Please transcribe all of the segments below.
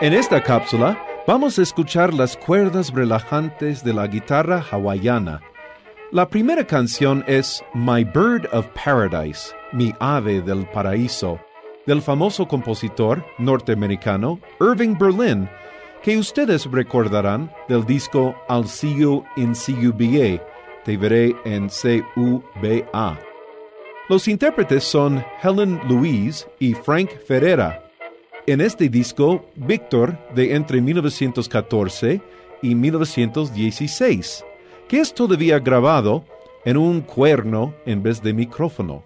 En esta cápsula vamos a escuchar las cuerdas relajantes de la guitarra hawaiana. La primera canción es My Bird of Paradise, mi ave del paraíso, del famoso compositor norteamericano Irving Berlin, que ustedes recordarán del disco I'll See You in CUBA, Te veré en CUBA. Los intérpretes son Helen Louise y Frank Ferreira. En este disco, Víctor, de entre 1914 y 1916, que es todavía grabado en un cuerno en vez de micrófono.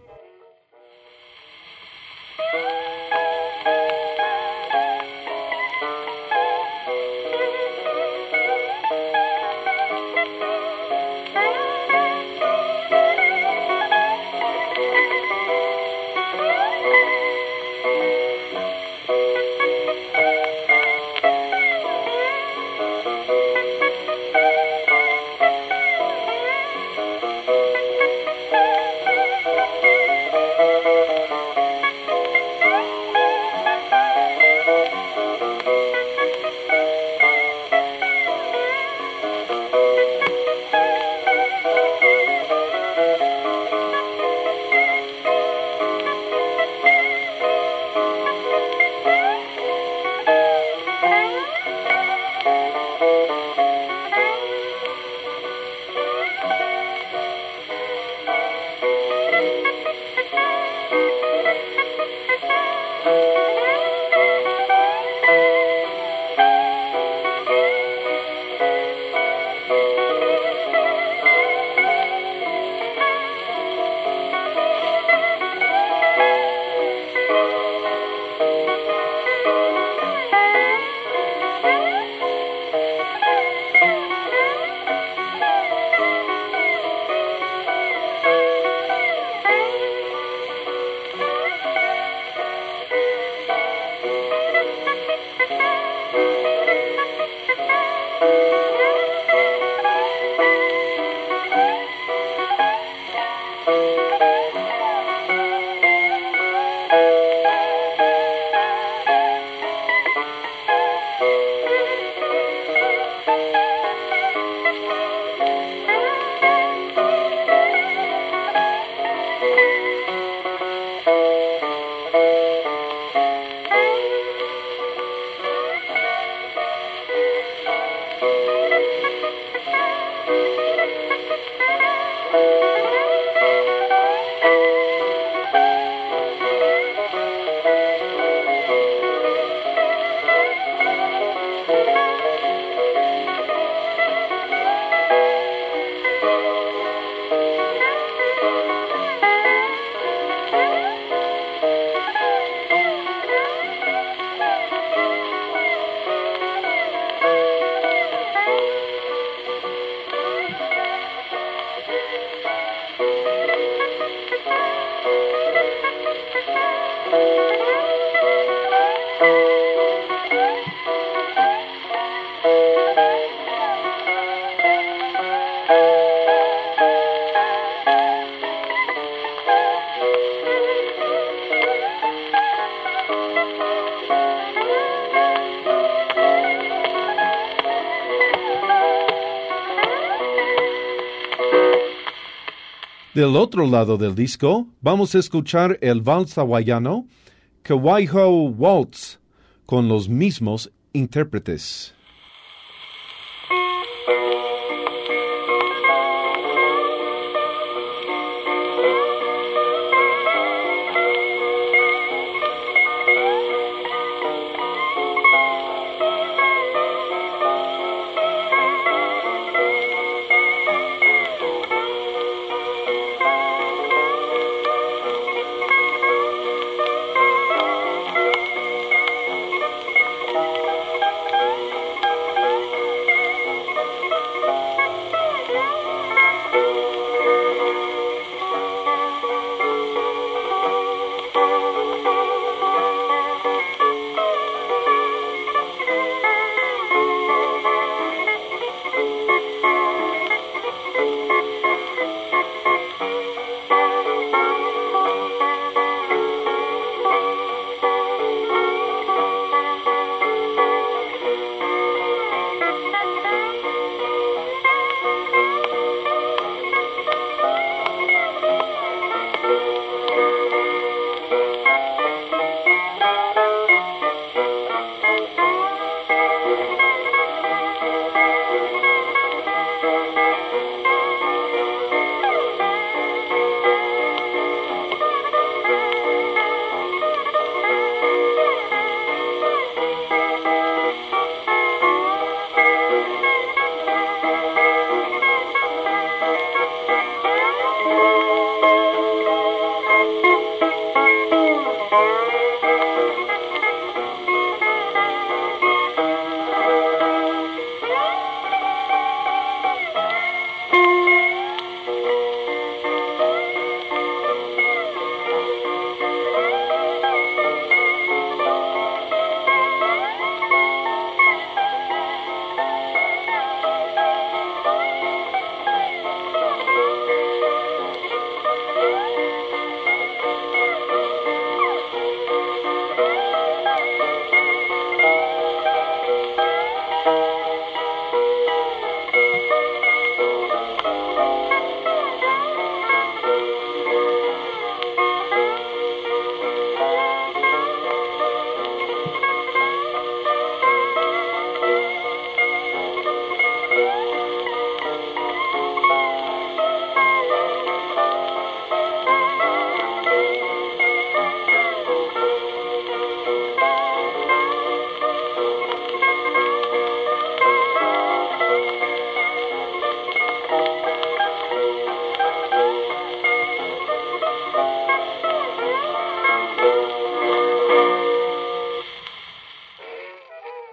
Thank you. Del otro lado del disco, vamos a escuchar el vals hawaiano Kawaiho Waltz con los mismos intérpretes.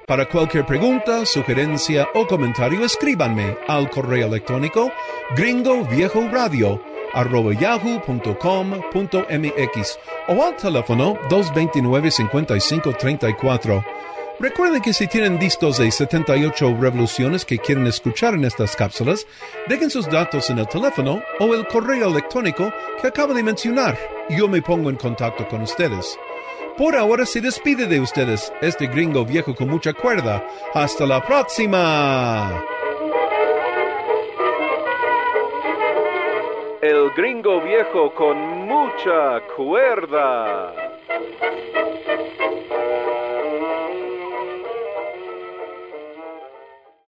Para cualquier pregunta, sugerencia o comentario, escríbanme al correo electrónico gringoviejoradio.yahoo.com.mx o al teléfono 229-5534. Recuerden que si tienen discos de 78 revoluciones que quieren escuchar en estas cápsulas, dejen sus datos en el teléfono o el correo electrónico que acabo de mencionar. Yo me pongo en contacto con ustedes. Por ahora se despide de ustedes este gringo viejo con mucha cuerda. Hasta la próxima. El gringo viejo con mucha cuerda.